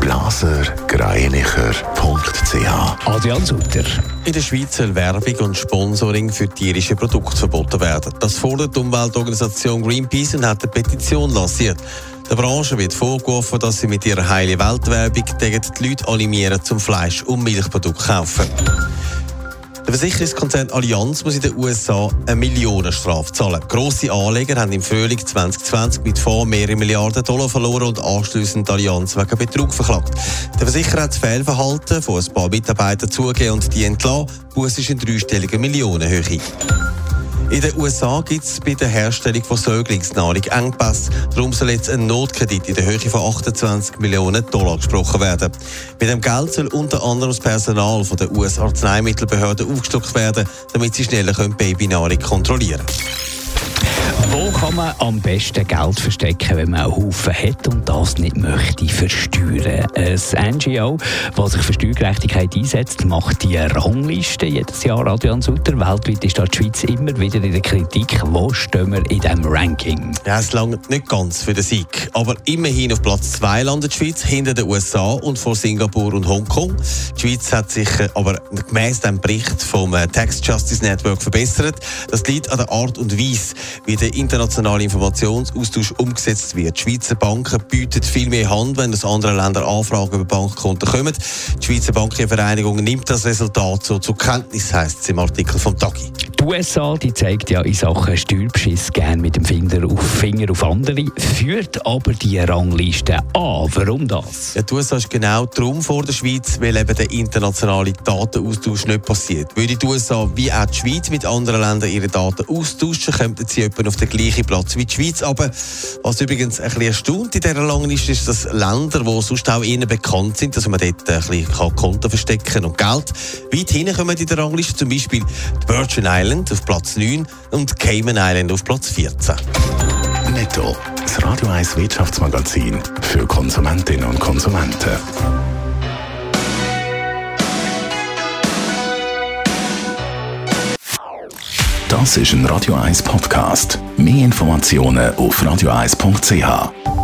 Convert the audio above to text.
blasergreinicher.ch Adrian Sutter. In der Schweiz soll Werbung und Sponsoring für tierische Produkte verboten werden. Das fordert die Umweltorganisation Greenpeace und hat eine Petition lanciert. Der Branche wird vorgeworfen, dass sie mit ihrer heile Weltwerbung gegen die Leute animieren, zum Fleisch- und Milchprodukt kaufen. Der Versicherungskonzern Allianz muss in den USA eine Millionenstrafe zahlen. Grosse Anleger haben im Frühling 2020 mit Fonds mehrere Milliarden Dollar verloren und anschliessend Allianz wegen Betrug verklagt. Der Versicherer hat das Fehlverhalten von ein paar Mitarbeitern zugegeben und die entlassen. Buß ist in dreistelliger Millionenhöhe. In den USA gibt es bei der Herstellung von Säuglingsnahrung Engpässe. Darum soll jetzt ein Notkredit in der Höhe von 28 Millionen Dollar gesprochen werden. Mit dem Geld soll unter anderem das Personal von der US-Arzneimittelbehörde aufgestockt werden, damit sie schneller Babynahrung kontrollieren können. Kann man am besten Geld verstecken, wenn man einen Haufen hat und das nicht möchte versteuern? Ein NGO, das sich für Steuergerechtigkeit einsetzt, macht die Rangliste jedes Jahr. Adrian Sutter, weltweit ist da die Schweiz immer wieder in der Kritik. Wo stehen wir in diesem Ranking? Ja, es langt nicht ganz für den Sieg. Aber immerhin auf Platz 2 landet die Schweiz, hinter den USA und vor Singapur und Hongkong. Die Schweiz hat sich äh, aber gemäss dem Bericht vom äh, Tax Justice Network verbessert. Das liegt an der Art und Weise, wie der internationale Informationsaustausch umgesetzt wird. Die Schweizer Banken bieten viel mehr Hand, wenn aus anderen Ländern Anfragen über Bankkonten kommen. Die Schweizer Bankenvereinigung nimmt das Resultat so zur Kenntnis, heisst es im Artikel vom Tagi. Die USA die zeigt ja in Sachen Steuerbeschiss gerne mit dem Finger auf, Finger auf andere, führt aber die Rangliste an. Warum das? Ja, die USA ist genau darum vor der Schweiz, weil eben der internationale Datenaustausch nicht passiert. Würde die USA wie auch die Schweiz mit anderen Ländern ihre Daten austauschen, könnten sie etwa auf den gleichen Platz wie die Schweiz. Aber was übrigens ein bisschen erstaunt in dieser Rangliste ist, dass Länder, die sonst auch ihnen bekannt sind, dass man dort ein bisschen Konten verstecken und Geld, weit hinkommen in der Rangliste, zum Beispiel die Virgin Islands Island auf Platz 9 und Cayman Island auf Platz 14. Netto, das Radio 1 Wirtschaftsmagazin für Konsumentinnen und Konsumenten. Das ist ein Radio 1 Podcast. Mehr Informationen auf radio1.ch.